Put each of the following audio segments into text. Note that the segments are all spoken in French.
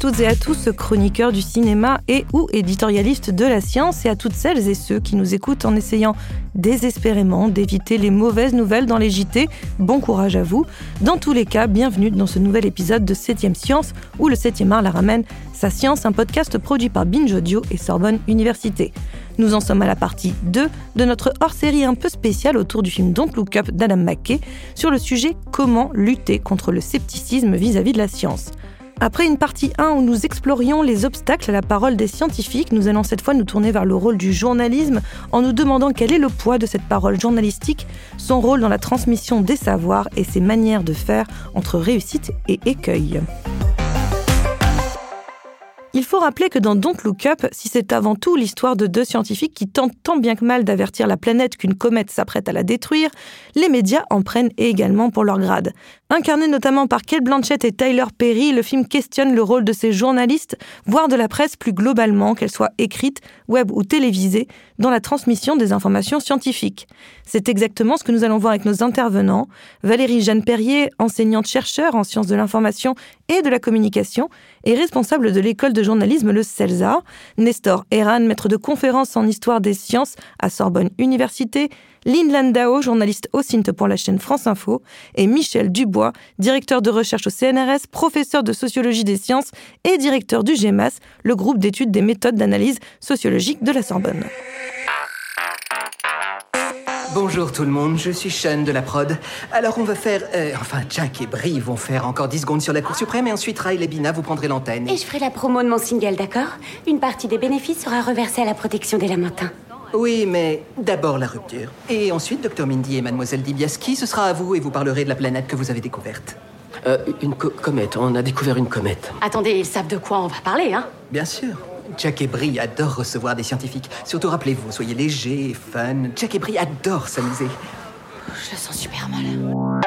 Toutes et à tous, chroniqueurs du cinéma et ou éditorialistes de la science et à toutes celles et ceux qui nous écoutent en essayant désespérément d'éviter les mauvaises nouvelles dans les JT. Bon courage à vous. Dans tous les cas, bienvenue dans ce nouvel épisode de 7ème Science où le 7ème art la ramène sa science, un podcast produit par Binge Audio et Sorbonne Université. Nous en sommes à la partie 2 de notre hors-série un peu spéciale autour du film Don't Look Up d'Adam McKay sur le sujet comment lutter contre le scepticisme vis-à-vis -vis de la science. Après une partie 1 où nous explorions les obstacles à la parole des scientifiques, nous allons cette fois nous tourner vers le rôle du journalisme en nous demandant quel est le poids de cette parole journalistique, son rôle dans la transmission des savoirs et ses manières de faire entre réussite et écueil. Il faut rappeler que dans Don't Look Up, si c'est avant tout l'histoire de deux scientifiques qui tentent tant bien que mal d'avertir la planète qu'une comète s'apprête à la détruire, les médias en prennent également pour leur grade. Incarné notamment par Kate Blanchett et Tyler Perry, le film questionne le rôle de ces journalistes, voire de la presse plus globalement, qu'elle soit écrite, web ou télévisée, dans la transmission des informations scientifiques. C'est exactement ce que nous allons voir avec nos intervenants. Valérie Jeanne Perrier, enseignante-chercheur en sciences de l'information et de la communication, et responsable de l'école de journalisme Le CELSA. Nestor Eran, maître de conférences en histoire des sciences à Sorbonne Université. Lynn Landau, journaliste au CINT pour la chaîne France Info. Et Michel Dubois, directeur de recherche au CNRS, professeur de sociologie des sciences et directeur du GEMAS, le groupe d'études des méthodes d'analyse sociologique de la Sorbonne. Bonjour tout le monde, je suis Sean de la prod. Alors on va faire... euh, enfin, Jack et Brie vont faire encore 10 secondes sur la Cour suprême et ensuite Riley et Bina, vous prendrez l'antenne. Et je ferai la promo de mon single, d'accord? Une partie des bénéfices sera reversée à la protection des lamentins. Oui, mais d'abord la rupture. Et ensuite, Dr Mindy et Mademoiselle Dibiaski, ce sera à vous et vous parlerez de la planète que vous avez découverte? Euh, une co- comète, on a découvert une comète. Attendez, ils savent de quoi on va parler, hein? Bien sûr. Jack et Brie adorent recevoir des scientifiques. Surtout rappelez-vous, soyez légers et fun. Jack et Brie adorent s'amuser. Je sens super mal.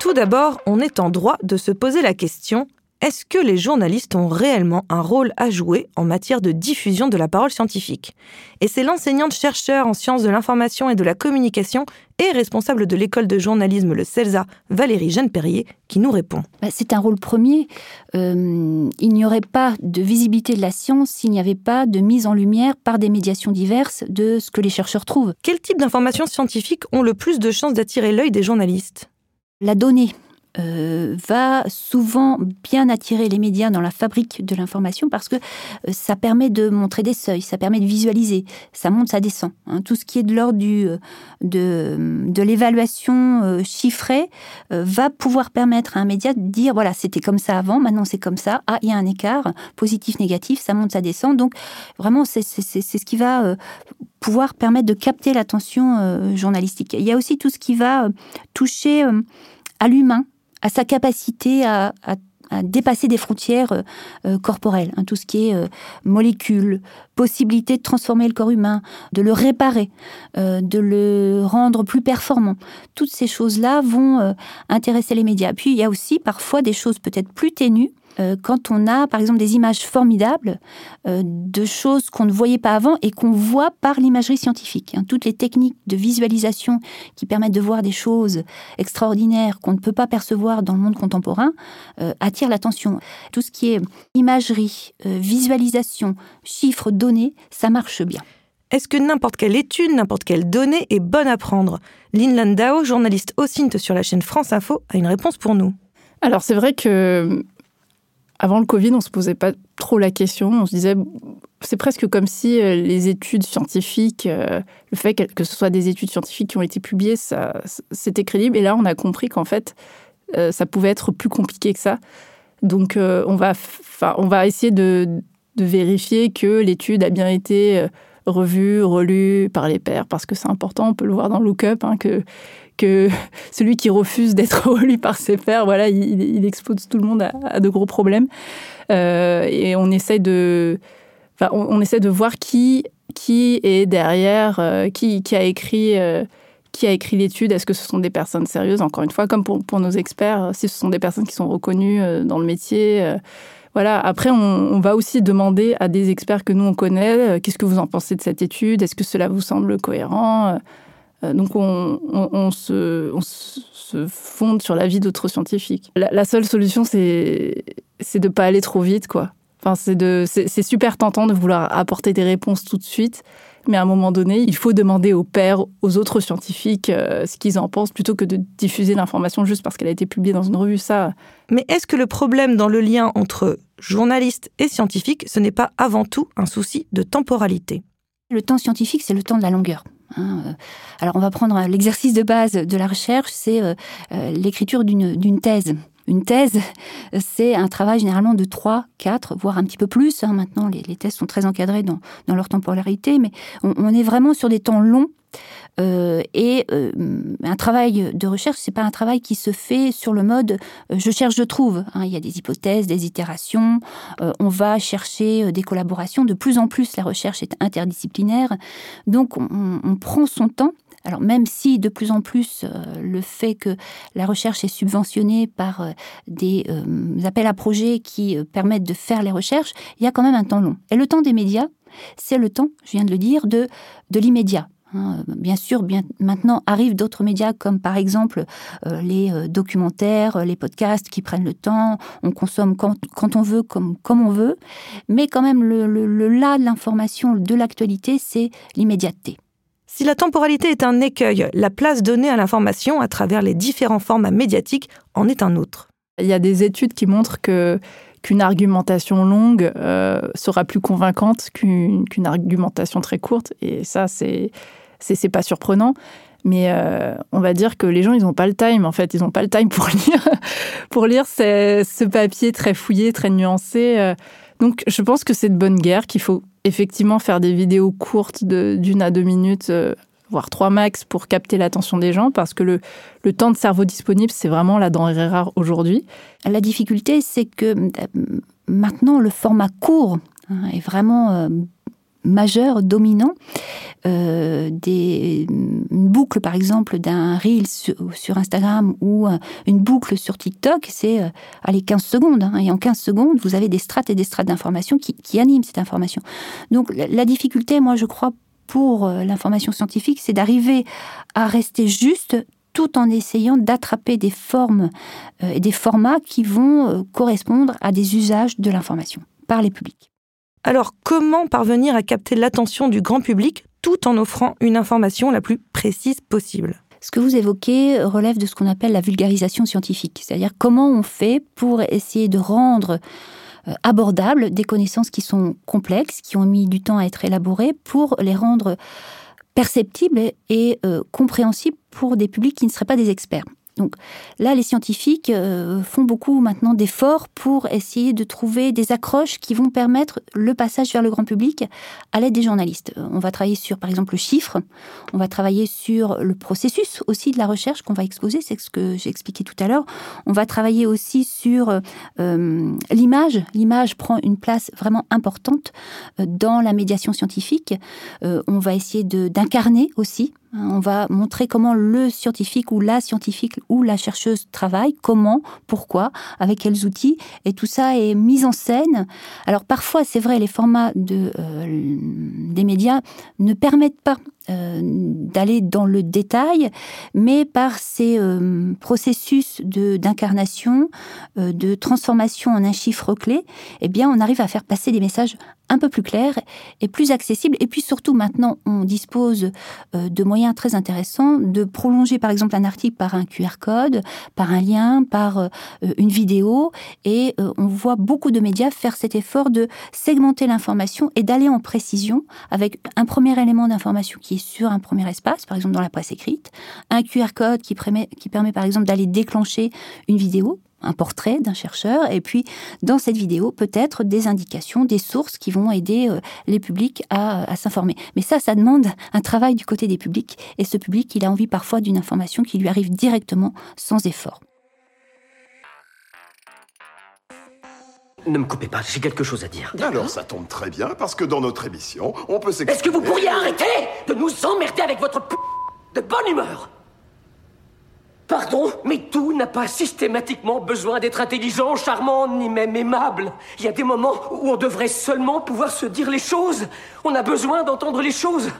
Tout d'abord, on est en droit de se poser la question est-ce que les journalistes ont réellement un rôle à jouer en matière de diffusion de la parole scientifique? Et c'est l'enseignante-chercheur en sciences de l'information et de la communication et responsable de l'école de journalisme le CELSA, Valérie Jeanne Perrier, qui nous répond. Bah, C'est un rôle premier. Euh, il n'y aurait pas de visibilité de la science s'il n'y avait pas de mise en lumière par des médiations diverses de ce que les chercheurs trouvent. Quel type d'informations scientifiques ont le plus de chances d'attirer l'œil des journalistes? La donnée euh, va souvent bien attirer les médias dans la fabrique de l'information parce que euh, ça permet de montrer des seuils, ça permet de visualiser, ça monte, ça descend. hein. Tout ce qui est de l'ordre euh, de, l'évaluation chiffrée va pouvoir permettre à un média de dire voilà, c'était comme ça avant, maintenant c'est comme ça, ah, il y a un écart, positif, négatif, ça monte, ça descend. Donc vraiment, c'est ce qui va pouvoir permettre de capter l'attention journalistique. Il y a aussi tout ce qui va toucher à l'humain, à sa capacité à, à- dépasser des frontières euh, euh, corporelles, hein, tout ce qui est euh, molécules, possibilité de transformer le corps humain, de le réparer, euh, de le rendre plus performant. Toutes ces choses-là vont euh, intéresser les médias. Puis il y a aussi parfois des choses peut-être plus ténues. Euh, quand on a, par exemple, des images formidables euh, de choses qu'on ne voyait pas avant et qu'on voit par l'imagerie scientifique. hein. Toutes les techniques de visualisation qui permettent de voir des choses extraordinaires qu'on ne peut pas percevoir dans le monde contemporain euh, attirent l'attention. Tout ce qui est imagerie, euh, visualisation, chiffres, données, ça marche bien. Est-ce que n'importe quelle étude, n'importe quelle donnée est bonne à prendre? Lynn Landau, journaliste au CINT sur la chaîne France Info, a une réponse pour nous. Alors c'est vrai que avant le Covid, on se posait pas trop la question. On se disait, c'est presque comme si euh, les études scientifiques, euh, le fait que ce soit des études scientifiques qui ont été publiées, c'était crédible. Et là, on a compris qu'en fait, euh, ça pouvait être plus compliqué que ça. Donc, on va, on va essayer de, vérifier que l'étude a bien été revue, relue par les pairs, parce que c'est important. On peut le voir dans Lookup, hein, que que celui qui refuse d'être relu par ses pairs, voilà, il, il expose tout le monde à, de gros problèmes. Euh, et on essaie de, enfin, on, essaie de voir qui qui est derrière, euh, qui, qui a écrit. euh, qui a écrit l'étude Est-ce que ce sont des personnes sérieuses? Encore une fois, comme pour, pour nos experts, si ce sont des personnes qui sont reconnues dans le métier. voilà. Après, on, va aussi demander à des experts que nous on connaît qu'est-ce que vous en pensez de cette étude? Est-ce que cela vous semble cohérent? Donc, on, on- on se, on se fonde sur l'avis d'autres scientifiques. La, la seule solution, c'est de pas aller trop vite, quoi. Enfin, c'est super tentant de vouloir apporter des réponses tout de suite, mais à un moment donné, il faut demander aux pairs, aux autres scientifiques, euh, ce qu'ils en pensent, plutôt que de diffuser l'information juste parce qu'elle a été publiée dans une revue. Ça. Mais est-ce que le problème dans le lien entre journaliste et scientifique, ce n'est pas avant tout un souci de temporalité? Le temps scientifique, c'est le temps de la longueur. Hein, euh. Alors on va prendre l'exercice de base de la recherche, c'est euh, l'écriture d'une thèse. Une thèse, c'est un travail généralement de 3, 4, voire un petit peu plus. Hein. Maintenant, les, thèses sont très encadrées dans, leur temporalité, mais on, est vraiment sur des temps longs. Euh, et euh, un travail de recherche, c'est pas un travail qui se fait sur le mode euh, je cherche, je trouve. Hein. il y a des hypothèses, des itérations. on va chercher des collaborations. De plus en plus, la recherche est interdisciplinaire. Donc, on prend son temps alors même si de plus en plus euh, le fait que la recherche est subventionnée par euh, des euh, appels à projets qui permettent de faire les recherches, il y a quand même un temps long. Et le temps des médias, c'est le temps, je viens de le dire, de, de l'immédiat. Hein. Bien sûr, bien, maintenant arrivent d'autres médias comme par exemple les documentaires, les podcasts qui prennent le temps, on consomme quand, on veut, comme, comme on veut, mais quand même le, le, le là de l'information, de l'actualité, c'est l'immédiateté. Si la temporalité est un écueil, la place donnée à l'information à travers les différents formats médiatiques en est un autre. Il y a des études qui montrent que qu'une argumentation longue euh, sera plus convaincante qu'une argumentation très courte. Et ça, c'est c'est pas surprenant. Mais euh, on va dire que les gens, ils n'ont pas le time, en fait. Ils n'ont pas le time pour lire, pour lire ce papier très fouillé, très nuancé. Euh. Donc, je pense que c'est de bonne guerre qu'il faut effectivement faire des vidéos courtes d'une à deux minutes, euh, voire trois max, pour capter l'attention des gens, parce que le, le temps de cerveau disponible, c'est vraiment la denrée rare aujourd'hui. La difficulté, c'est que euh, maintenant, le format court hein, est vraiment euh, majeur, dominant. Euh, une boucle, par exemple, d'un reel sur, Instagram ou euh, une boucle sur TikTok, c'est euh, allez, 15 secondes. Hein, et en 15 secondes, vous avez des strates et des strates d'informations qui, qui, animent cette information. Donc la, difficulté, moi, je crois, pour l'information scientifique, c'est d'arriver à rester juste tout en essayant d'attraper des formes et des formats qui vont correspondre à des usages de l'information par les publics. Alors comment parvenir à capter l'attention du grand public tout en offrant une information la plus précise possible? Ce que vous évoquez relève de ce qu'on appelle la vulgarisation scientifique, c'est-à-dire comment on fait pour essayer de rendre euh, abordables des connaissances qui sont complexes, qui ont mis du temps à être élaborées, pour les rendre perceptibles et euh, compréhensibles pour des publics qui ne seraient pas des experts. Donc là, les scientifiques euh, font beaucoup maintenant d'efforts pour essayer de trouver des accroches qui vont permettre le passage vers le grand public à l'aide des journalistes. On va travailler sur, par exemple, le chiffre, on va travailler sur le processus aussi de la recherche qu'on va exposer, c'est ce que j'ai expliqué tout à l'heure. On va travailler aussi sur euh, l'image. L'image prend une place vraiment importante euh, dans la médiation scientifique. on va essayer d'incarner aussi on va montrer comment le scientifique ou la scientifique ou la chercheuse travaille, comment, pourquoi, avec quels outils, et tout ça est mis en scène. Alors parfois, c'est vrai, les formats euh, des médias ne permettent pas euh, d'aller dans le détail, mais par ces euh, processus de d'incarnation, euh, de transformation en un chiffre clé, eh bien, on arrive à faire passer des messages un peu plus clairs et plus accessibles. Et puis surtout, maintenant, on dispose de moyens très intéressants de prolonger, par exemple, un article par un QR code, par un lien, par une vidéo. Et on voit beaucoup de médias faire cet effort de segmenter l'information et d'aller en précision avec un premier élément d'information qui sur un premier espace, par exemple dans la presse écrite, un QR code qui permet, par exemple d'aller déclencher une vidéo, un portrait d'un chercheur, et puis dans cette vidéo, peut-être des indications, des sources qui vont aider euh, les publics à, à s'informer. Mais ça, ça demande un travail du côté des publics, et ce public, il a envie parfois d'une information qui lui arrive directement, sans effort. Ne me coupez pas, j'ai quelque chose à dire. Alors ça tombe très bien, parce que dans notre émission, on peut s'exprimer... Est-ce que vous pourriez arrêter de nous emmerder avec votre p... de bonne humeur? Pardon, mais tout n'a pas systématiquement besoin d'être intelligent, charmant, ni même aimable. Il y a des moments où on devrait seulement pouvoir se dire les choses. On a besoin d'entendre les choses.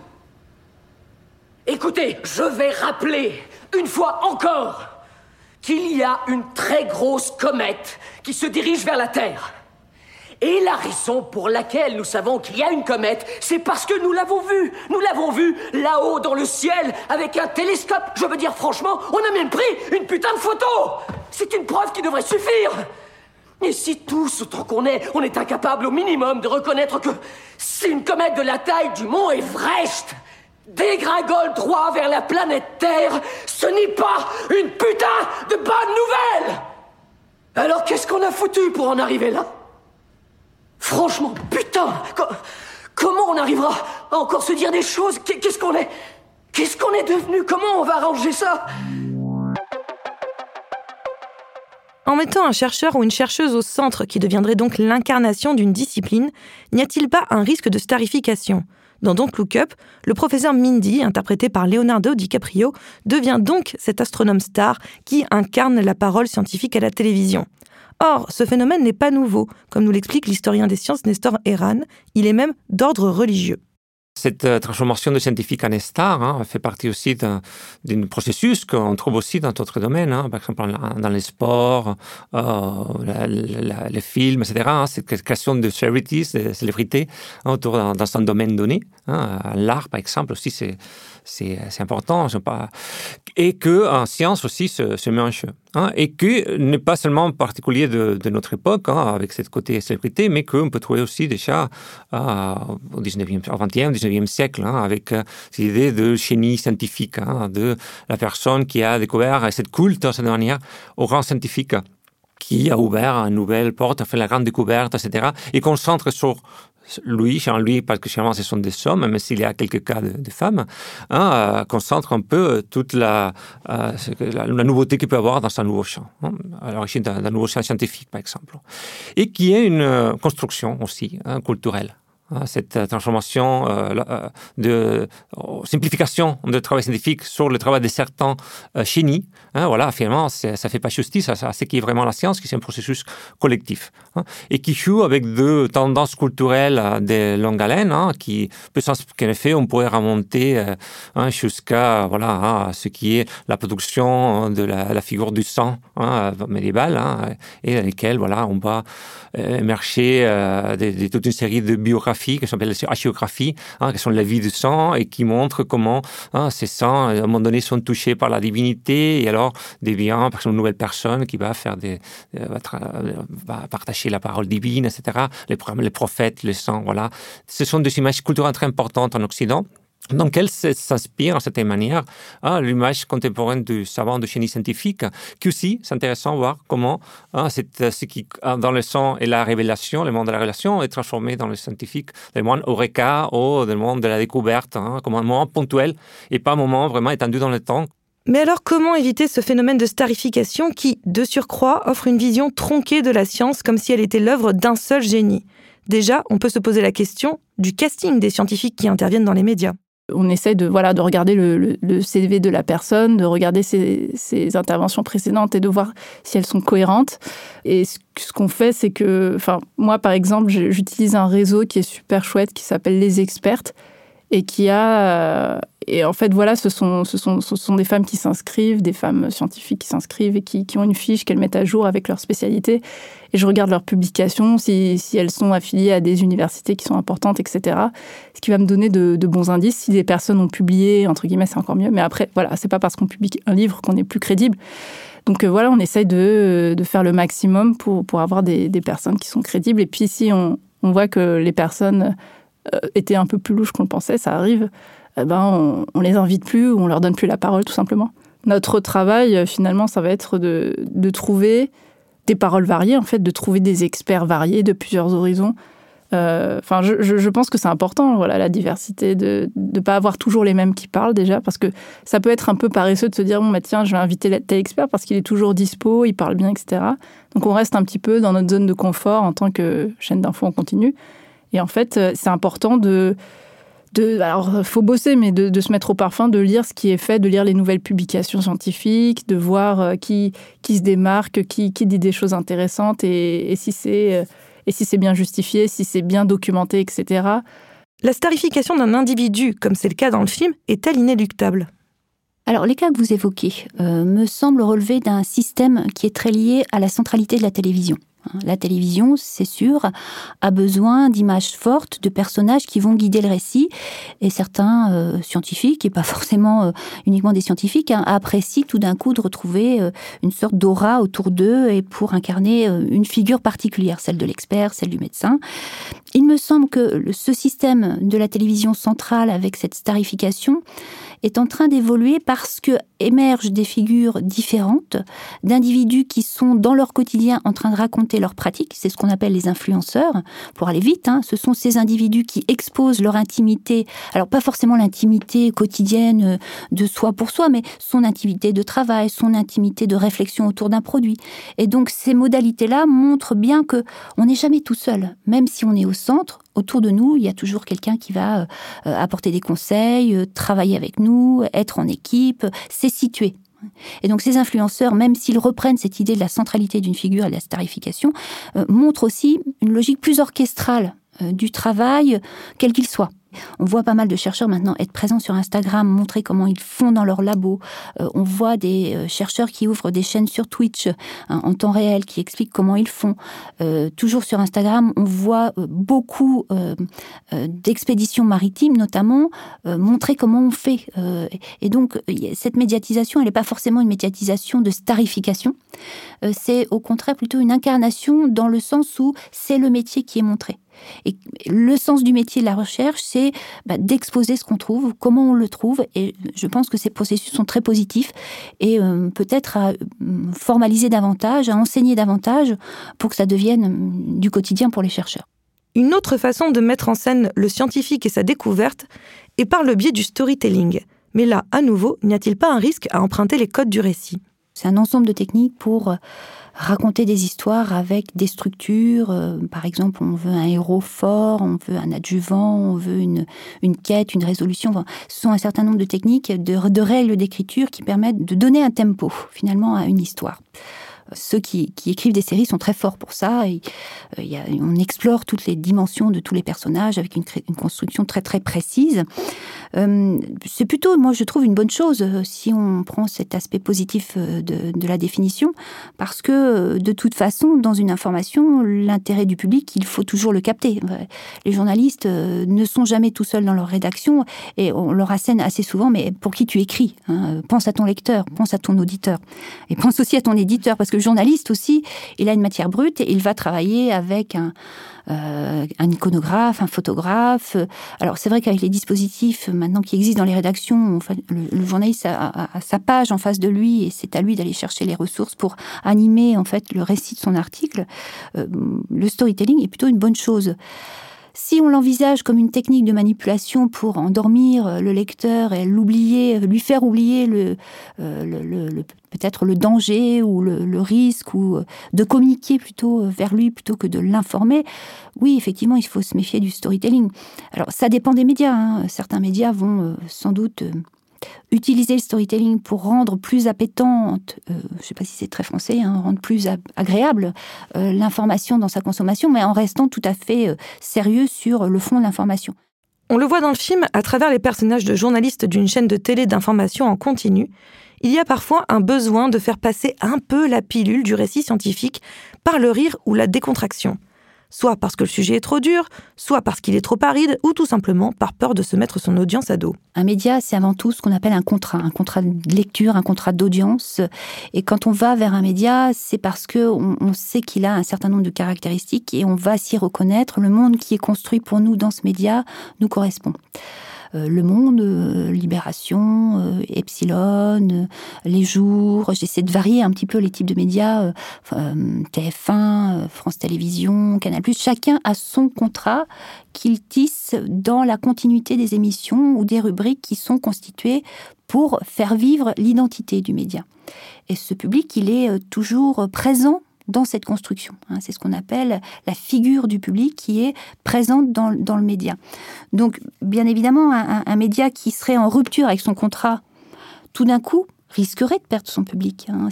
Écoutez, je vais rappeler, une fois encore, qu'il y a une très grosse comète qui se dirige vers la Terre. Et la raison pour laquelle nous savons qu'il y a une comète, c'est parce que nous l'avons vue. Nous l'avons vue là-haut dans le ciel avec un télescope. Je veux dire franchement, on a même pris une putain de photo. C'est une preuve qui devrait suffire. Et si tous, autant qu'on est, on est incapable au minimum de reconnaître que si une comète de la taille du mont Everest dégringole droit vers la planète Terre, ce n'est pas une putain de bonne nouvelle Alors qu'est-ce qu'on a foutu pour en arriver là? Franchement, putain Comment on arrivera à encore se dire des choses? Qu'est-ce qu'on est Qu'est-ce qu'on est devenu? Comment on va arranger ça? En mettant un chercheur ou une chercheuse au centre qui deviendrait donc l'incarnation d'une discipline, n'y a-t-il pas un risque de starification? Dans Don't Look Up, le professeur Mindy, interprété par Leonardo DiCaprio, devient donc cet astronome star qui incarne la parole scientifique à la télévision. Or, ce phénomène n'est pas nouveau, comme nous l'explique l'historien des sciences Nestor Eran, il est même d'ordre religieux. Cette euh, transformation de scientifique en star hein, fait partie aussi d'un processus qu'on trouve aussi dans d'autres domaines, hein, par exemple dans les sports, euh, les films, etc. Hein, cette création de celebrities, de célébrités autour dans, un domaine donné. L'art, par exemple, aussi, c'est important. Et que en science aussi se, se mélange. Hein, et que n'est pas seulement particulier de, notre époque, hein, avec cette côté célébrité, mais qu'on peut trouver aussi déjà euh, au 19e, 20e, 19e siècle, hein, avec euh, cette idée de génie scientifique, de la personne qui a découvert cette culte, cette manière, au rang scientifique qui a ouvert une nouvelle porte, a fait la grande découverte, etc., et concentre sur lui, Jean-Louis, parce que généralement ce sont des hommes, même s'il y a quelques cas de, femmes, hein, euh, concentre un peu toute la, euh, la, nouveauté qu'il peut avoir dans un nouveau champ, hein, à l'origine d'un nouveau champ scientifique, par exemple. Et qui est une euh, construction aussi hein, culturelle. Hein, cette transformation euh, euh, de simplification de travail scientifique sur le travail de certains euh, hein, voilà, finalement, ça fait pas justice à, ce qui est vraiment la science, qui est un processus collectif, hein, et qui joue avec deux tendances culturelles de longue haleine, qui peut qu'en effet, on pourrait remonter jusqu'à voilà, ce qui est la production de la, figure du sang médiéval, et dans lesquelles voilà, on va émerger toute une série de biographies qui s'appelle la hagiographie, hein, qui sont la vie du sang et qui montrent comment hein, ces sangs, à un moment donné, sont touchés par la divinité et alors devient par une nouvelle personne qui va faire des, euh, va, partager la parole divine, etc. Les, les prophètes, le sang, voilà. Ce sont des images culturelles très importantes en Occident. Donc, elle s'inspire en cette manière à l'image contemporaine du savant de génie scientifique, qui aussi, c'est intéressant de voir comment hein, ce qui, dans le sang et la révélation, le monde de la révélation, est transformé dans le scientifique, le monde Eureka ou le monde de la découverte, hein, comme un moment ponctuel et pas un moment vraiment étendu dans le temps. Mais alors, comment éviter ce phénomène de starification qui, de surcroît, offre une vision tronquée de la science comme si elle était l'œuvre d'un seul génie? Déjà, on peut se poser la question du casting des scientifiques qui interviennent dans les médias on essaie de voilà de regarder le, CV de la personne, de regarder ses, interventions précédentes et de voir si elles sont cohérentes. Et ce, qu'on fait, c'est que, enfin, moi par exemple, j'utilise un réseau qui est super chouette, qui s'appelle Les Expertes, et qui a et en fait voilà ce sont ce sont ce sont des femmes qui s'inscrivent des femmes scientifiques qui s'inscrivent et qui, qui, ont une fiche qu'elles mettent à jour avec leur spécialité. Et je regarde leurs publications si, si elles sont affiliées à des universités qui sont importantes etc ce qui va me donner de, bons indices. Si des personnes ont publié entre guillemets c'est encore mieux. Mais après voilà c'est pas parce qu'on publie un livre qu'on est plus crédible. Donc euh, voilà on essaye de, de faire le maximum pour pour avoir des, des personnes qui sont crédibles. Et puis si on on voit que les personnes euh, étaient un peu plus louches qu'on le pensait, ça arrive, eh ben on, les invite plus ou on leur donne plus la parole tout simplement. Notre travail euh, finalement, ça va être de, de trouver des paroles variées, en fait, de trouver des experts variés de plusieurs horizons. Euh, enfin, je, je, pense que c'est important, voilà, la diversité, de ne pas avoir toujours les mêmes qui parlent déjà, parce que ça peut être un peu paresseux de se dire bon bah tiens, je vais inviter tel expert parce qu'il est toujours dispo, il parle bien, etc. Donc on reste un petit peu dans notre zone de confort en tant que chaîne d'infos en continu. Et en fait, euh, c'est important de, de, alors faut bosser, mais de, se mettre au parfum, de lire ce qui est fait, de lire les nouvelles publications scientifiques, de voir euh, qui, qui se démarque, qui, qui dit des choses intéressantes et, et si c'est euh, et si c'est bien justifié, si c'est bien documenté, etc. La starification d'un individu, comme c'est le cas dans le film, est-elle inéluctable? Alors, les cas que vous évoquez euh, me semblent relever d'un système qui est très lié à la centralité de la télévision. Hein, la télévision, c'est sûr, a besoin d'images fortes, de personnages qui vont guider le récit. Et certains euh, scientifiques, et pas forcément euh, uniquement des scientifiques, hein, apprécient tout d'un coup de retrouver euh, une sorte d'aura autour d'eux et pour incarner une figure particulière, celle de l'expert, celle du médecin. Il me semble que ce système de la télévision centrale avec cette starification est en train d'évoluer parce que émergent des figures différentes d'individus qui sont dans leur quotidien en train de raconter leurs pratiques. C'est ce qu'on appelle les influenceurs. Pour aller vite, hein, ce sont ces individus qui exposent leur intimité. Alors pas forcément l'intimité quotidienne euh, de soi pour soi, mais son intimité de travail, son intimité de réflexion autour d'un produit. Et donc ces modalités-là montrent bien que on n'est jamais tout seul, même si on est au autour de nous, il y a toujours quelqu'un qui va euh, euh, apporter des conseils, euh, travailler avec nous, être en équipe, c'est situé. Et donc ces influenceurs, même s'ils reprennent cette idée de la centralité d'une figure et de la starification, montrent aussi une logique plus orchestrale du travail, quel qu'il soit. On voit pas mal de chercheurs maintenant être présents sur Instagram, montrer comment ils font dans leur labo. Euh, on voit des euh, chercheurs qui ouvrent des chaînes sur Twitch hein, en temps réel, qui expliquent comment ils font. Euh, toujours sur Instagram, on voit beaucoup d'expéditions maritimes, notamment, montrer comment on fait. et donc, cette médiatisation, elle n'est pas forcément une médiatisation de starification. c'est au contraire plutôt une incarnation dans le sens où c'est le métier qui est montré. Et le sens du métier de la recherche, c'est bah, d'exposer ce qu'on trouve, comment on le trouve. Et je pense que ces processus sont très positifs et euh, peut-être à euh, formaliser davantage, à enseigner davantage pour que ça devienne euh, du quotidien pour les chercheurs. Une autre façon de mettre en scène le scientifique et sa découverte est par le biais du storytelling. Mais là, à nouveau, n'y a-t-il pas un risque à emprunter les codes du récit? C'est un ensemble de techniques pour raconter des histoires avec des structures. Euh, par exemple, on veut un héros fort, on veut un adjuvant, on veut une, une quête, une résolution. ce sont un certain nombre de techniques, de règles d'écriture qui permettent de donner un tempo finalement à une histoire ceux qui, écrivent des séries sont très forts pour ça. Euh, on explore toutes les dimensions de tous les personnages avec une, construction très très précise. Euh, c'est plutôt, moi je trouve, une bonne chose euh, si on prend cet aspect positif de, la définition, parce que de toute façon, dans une information, l'intérêt du public, il faut toujours le capter. Les journalistes ne sont jamais tout seuls dans leur rédaction et on leur assène assez souvent, mais pour qui tu écris hein Pense à ton lecteur, pense à ton auditeur et pense aussi à ton éditeur, parce que le journaliste aussi, il a une matière brute et il va travailler avec un, euh, un iconographe, un photographe. Alors c'est vrai qu'avec les dispositifs maintenant qui existent dans les rédactions, le, journaliste a, sa page en face de lui et c'est à lui d'aller chercher les ressources pour animer en fait le récit de son article. Euh, le storytelling est plutôt une bonne chose. Si on l'envisage comme une technique de manipulation pour endormir euh, le lecteur et l'oublier, lui faire oublier le, euh, peut-être le danger ou le, risque, ou euh, de communiquer plutôt vers lui plutôt que de l'informer, oui, effectivement, il faut se méfier du storytelling. Alors, ça dépend des médias. Hein. Certains médias vont sans doute utiliser le storytelling pour rendre plus appétante, euh, je ne sais pas si c'est très français, hein, rendre plus agréable euh, l'information dans sa consommation, mais en restant tout à fait euh, sérieux sur le fond de l'information. On le voit dans le film à travers les personnages de journalistes d'une chaîne de télé d'information en continu. Il y a parfois un besoin de faire passer un peu la pilule du récit scientifique par le rire ou la décontraction soit parce que le sujet est trop dur, soit parce qu'il est trop aride, ou tout simplement par peur de se mettre son audience à dos. Un média, c'est avant tout ce qu'on appelle un contrat, un contrat de lecture, un contrat d'audience. Et quand on va vers un média, c'est parce que on, sait qu'il a un certain nombre de caractéristiques et on va s'y reconnaître. Le monde qui est construit pour nous dans ce média nous correspond. Euh, le Monde, euh, Libération, euh, Epsilon, Les Jours. J'essaie de varier un petit peu les types de médias, TF1, France Télévisions, Canal+. Chacun a son contrat qu'il tisse dans la continuité des émissions ou des rubriques qui sont constituées pour faire vivre l'identité du média. Et ce public, il est toujours présent dans cette construction. Hein. C'est ce qu'on appelle la figure du public qui est présente dans, le média. Donc, bien évidemment, un, média qui serait en rupture avec son contrat, tout d'un coup, risquerait de perdre son public. Hein.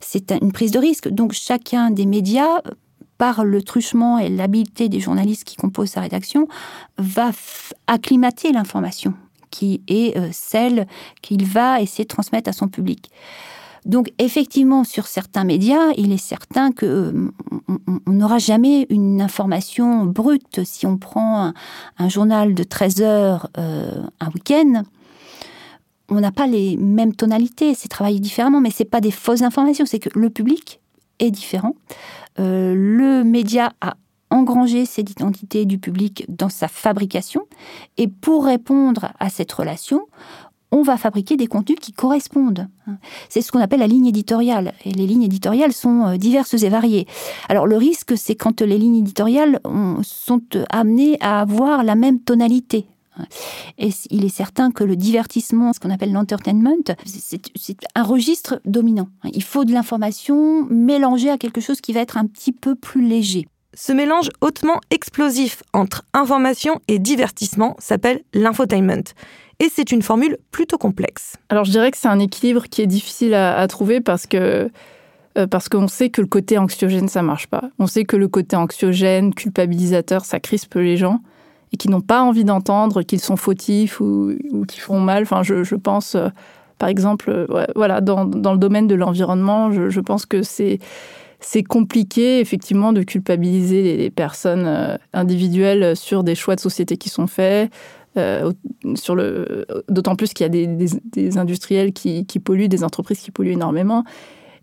C'est une prise de risque. Donc, chacun des médias par le truchement et l'habileté des journalistes qui composent sa rédaction, va acclimater l'information qui est celle qu'il va essayer de transmettre à son public. Donc effectivement, sur certains médias, il est certain que euh, on n'aura jamais une information brute. Si on prend un, journal de 13 heures euh, un week-end, on n'a pas les mêmes tonalités, c'est travaillé différemment, mais c'est pas des fausses informations, c'est que le public est différent. Euh, le média a engrangé cette identité du public dans sa fabrication, et pour répondre à cette relation, on va fabriquer des contenus qui correspondent. C'est ce qu'on appelle la ligne éditoriale. Et les lignes éditoriales sont euh, diverses et variées. Alors le risque, c'est quand les lignes éditoriales sont amenées à avoir la même tonalité. Et il est certain que le divertissement, ce qu'on appelle l'entertainment, c'est un registre dominant. Il faut de l'information mélangée à quelque chose qui va être un petit peu plus léger. Ce mélange hautement explosif entre information et divertissement s'appelle l'infotainment et c'est une formule plutôt complexe. Alors je dirais que c'est un équilibre qui est difficile à, trouver parce que euh, parce qu'on sait que le côté anxiogène ça marche pas. On sait que le côté anxiogène, culpabilisateur, ça crispe les gens et qui n'ont pas envie d'entendre qu'ils sont fautifs ou, ou qu'ils font mal. Enfin, je, pense, euh, par exemple, euh, voilà, dans, dans, le domaine de l'environnement, je, je, pense que c'est c'est compliqué effectivement de culpabiliser les personnes individuelles sur des choix de société qui sont faits, euh, d'autant plus qu'il y a des, industriels qui, polluent, des entreprises qui polluent énormément.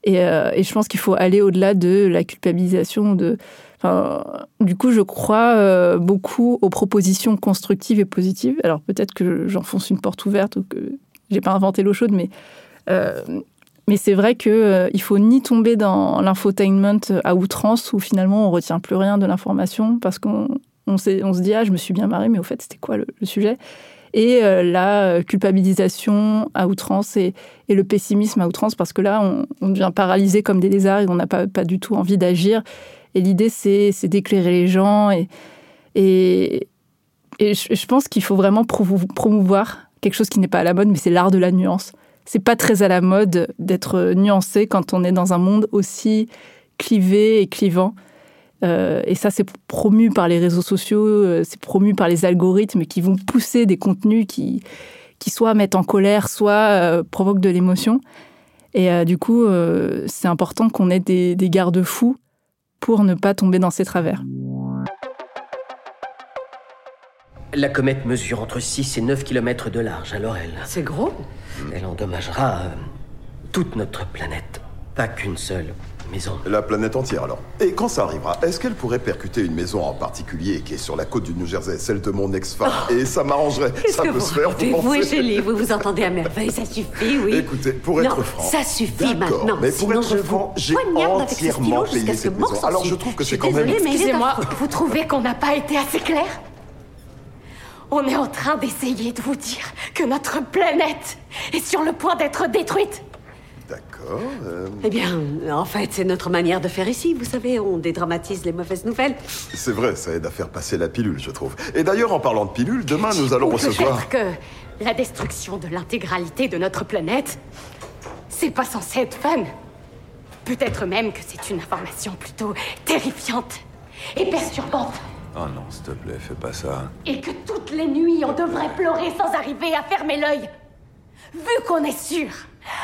Et, euh, et je pense qu'il faut aller au-delà de la culpabilisation. Du coup, je crois euh, beaucoup aux propositions constructives et positives. Alors peut-être que j'enfonce une porte ouverte ou que j'ai pas inventé l'eau chaude, mais c'est vrai qu'il euh, faut ni tomber dans l'infotainment à outrance où finalement on retient plus rien de l'information parce qu'on on, se dit, ah, je me suis bien marré, mais au fait, c'était quoi le, sujet? Et euh, la culpabilisation à outrance et, le pessimisme à outrance, parce que là, on, devient paralysé comme des lézards et on n'a pas, pas du tout envie d'agir. Et l'idée, c'est d'éclairer les gens. Et, et, je, pense qu'il faut vraiment promouvoir quelque chose qui n'est pas à la mode, mais c'est l'art de la nuance. C'est pas très à la mode d'être nuancé quand on est dans un monde aussi clivé et clivant. Euh, et ça, c'est promu par les réseaux sociaux, euh, c'est promu par les algorithmes qui vont pousser des contenus qui, qui soit mettent en colère, soit euh, provoquent de l'émotion. Et du coup, c'est important qu'on ait des, des garde-fous pour ne pas tomber dans ces travers. La comète mesure entre 6 et 9 km de large, alors elle... C'est gros Elle endommagera toute notre planète, pas qu'une seule. La planète entière, alors. Et quand ça arrivera, est-ce qu'elle pourrait percuter une maison en particulier qui est sur la côte du New Jersey, celle de mon ex-femme oh. Et ça m'arrangerait. Ça peut se faire, vous Vous et vous vous entendez à merveille, ça suffit, oui. Écoutez, pour être franc... ça suffit maintenant. Mais pour être franc, j'ai entièrement payé cette maison. Alors je trouve que c'est quand même... Excusez-moi, vous trouvez qu'on n'a pas été assez clair? On est en train d'essayer de vous dire que notre planète est sur le point d'être détruite. D'accord. Euh. Eh bien, en fait, c'est notre manière de faire ici. Vous savez, on dédramatise les mauvaises nouvelles. C'est vrai, ça aide à faire passer la pilule, je trouve. Et d'ailleurs, en parlant de pilule, demain, nous allons recevoir... Peut-être que la destruction de l'intégralité de notre planète, c'est pas censé être fun. Peut-être même que c'est une information plutôt terrifiante et perturbante. Oh non, s'il te plaît, fais pas ça. Et que toutes les nuits, on devrait pleurer sans arriver à fermer l'œil. Vu qu'on est sûr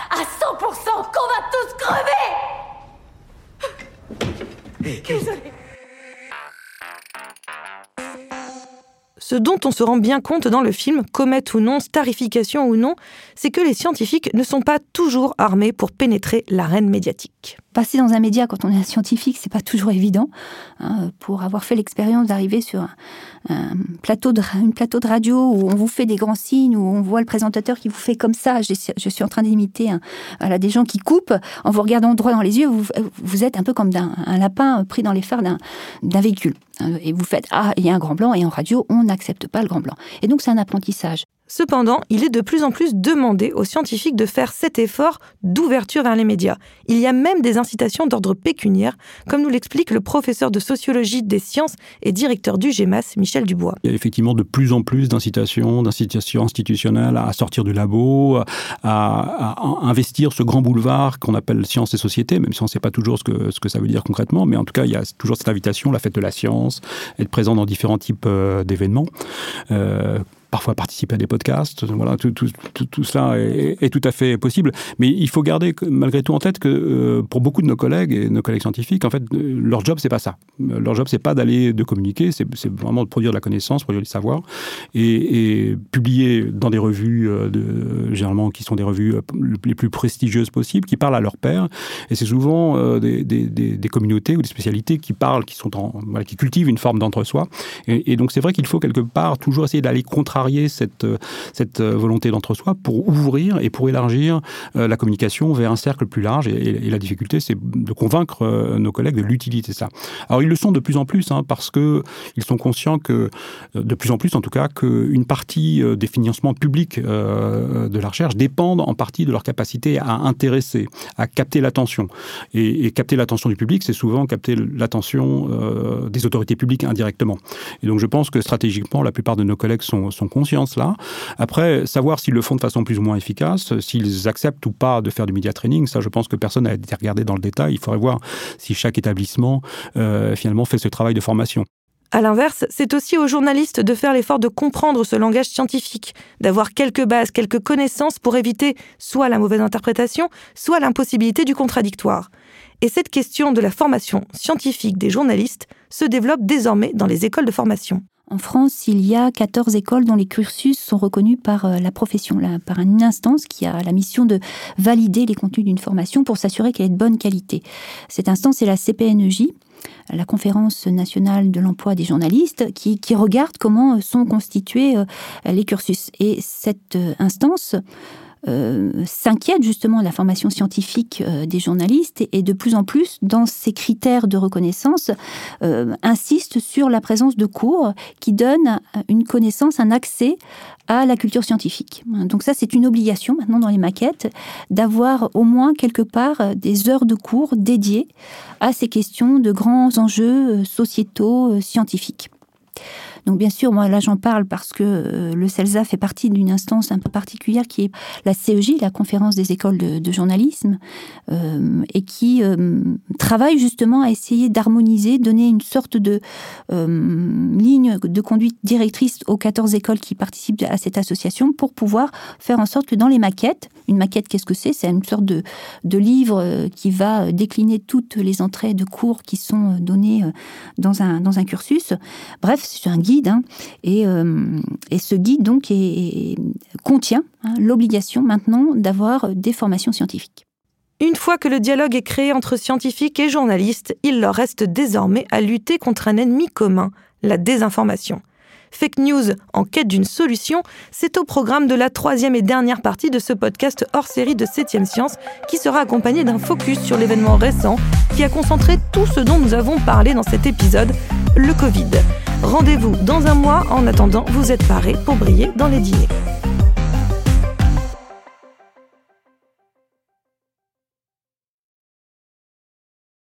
à 100% qu'on va tous crever Désolée. Ce dont on se rend bien compte dans le film, comète ou non, starification ou non, c'est que les scientifiques ne sont pas toujours armés pour pénétrer l'arène médiatique passer dans un média quand on est un scientifique, c'est pas toujours évident. Hein, pour avoir fait l'expérience d'arriver sur un, plateau de, plateau de radio où on vous fait des grands signes, où on voit le présentateur qui vous fait comme ça, je, suis en train d'imiter voilà, des gens qui coupent, en vous regardant droit dans les yeux, vous, vous êtes un peu comme un, lapin pris dans les phares d'un véhicule. Hein, et vous faites Ah, il y a un grand blanc, et en radio, on n'accepte pas le grand blanc. Et donc, c'est un apprentissage. Cependant, il est de plus en plus demandé aux scientifiques de faire cet effort d'ouverture vers les médias. Il y a même des incitations d'ordre pécuniaire, comme nous l'explique le professeur de sociologie des sciences et directeur du GEMAS, Michel Dubois. Il y a effectivement de plus en plus d'incitations, d'incitations institutionnelles à sortir du labo, à, investir ce grand boulevard qu'on appelle science et société, même si on ne sait pas toujours ce que, ce que ça veut dire concrètement, mais en tout cas, il y a toujours cette invitation, la fête de la science, être présent dans différents types euh, d'événements. Euh, parfois participer à des podcasts. Voilà, tout, tout, tout, cela est, tout à fait possible. Mais il faut garder malgré tout en tête que pour beaucoup de nos collègues et nos collègues scientifiques, en fait, leur job c'est pas ça. Leur job c'est pas d'aller de communiquer, c'est vraiment de produire de la connaissance, produire du savoir et, publier dans des revues généralement qui sont des revues les plus prestigieuses possibles, qui parlent à leur père. Et c'est souvent des, des, communautés ou des spécialités qui parlent, qui sont en, qui cultivent une forme d'entre-soi. Et, et, donc c'est vrai qu'il faut quelque part toujours essayer d'aller contrarier cette, cette volonté d'entre-soi pour ouvrir et pour élargir euh, la communication vers un cercle plus large. Et, la difficulté, c'est de convaincre euh, nos collègues de l'utilité de ça. Alors ils le sont de plus en plus, hein, parce que ils sont conscients que, euh, de plus en plus en tout cas, qu'une partie des financements publics de la recherche dépendent en partie de leur capacité à intéresser, à capter l'attention. Et, capter l'attention du public, c'est souvent capter l'attention euh, des autorités publiques indirectement. Et donc je pense que stratégiquement, la plupart de nos collègues sont, sont conscients de cela. Après, savoir s'ils le font de façon plus ou moins efficace, s'ils acceptent ou pas de faire du media training, ça je pense que personne n'a été regardé dans le détail. Il faudrait voir si chaque établissement euh, finalement fait ce travail de formation. À l'inverse, c'est aussi aux journalistes de faire l'effort de comprendre ce langage scientifique, d'avoir quelques bases, quelques connaissances pour éviter soit la mauvaise interprétation, soit l'impossibilité du contradictoire. Et cette question de la formation scientifique des journalistes se développe désormais dans les écoles de formation. En France, il y a 14 écoles dont les cursus sont reconnus par euh, la profession, par une instance qui a la mission de valider les contenus d'une formation pour s'assurer qu'elle est de bonne qualité. Cette instance est la CPNEJ, la Conférence nationale de l'emploi des journalistes, qui, regarde comment sont constitués euh, les cursus. Et cette euh, instance euh, s'inquiète justement de la formation scientifique euh, des journalistes et, de plus en plus, dans ces critères de reconnaissance, euh, insiste sur la présence de cours qui donnent une connaissance, un accès à la culture scientifique. Donc ça, c'est une obligation maintenant dans les maquettes d'avoir au moins quelque part des heures de cours dédiées à ces questions de grands enjeux sociétaux scientifiques. Donc bien sûr, moi là j'en parle parce que euh, le CELSA fait partie d'une instance un peu particulière qui est la CEJ, la conférence des écoles de, journalisme, euh, et qui euh, travaille justement à essayer d'harmoniser, donner une sorte de ligne de conduite directrice aux 14 écoles qui participent à cette association pour pouvoir faire en sorte que dans les maquettes, une maquette qu'est-ce que c'est? C'est une sorte de, livre qui va décliner toutes les entrées de cours qui sont données dans un, dans un cursus. Bref, c'est un guide Hein. Euh, et, ce guide donc contient hein, l'obligation maintenant d'avoir des formations scientifiques. Une fois que le dialogue est créé entre scientifiques et journalistes, il leur reste désormais à lutter contre un ennemi commun, la désinformation. Fake News en quête d'une solution, c'est au programme de la troisième et dernière partie de ce podcast hors série de 7e Science qui sera accompagné d'un focus sur l'événement récent qui a concentré tout ce dont nous avons parlé dans cet épisode, le Covid. Rendez-vous dans un mois. En attendant, vous êtes parés pour briller dans les dîners.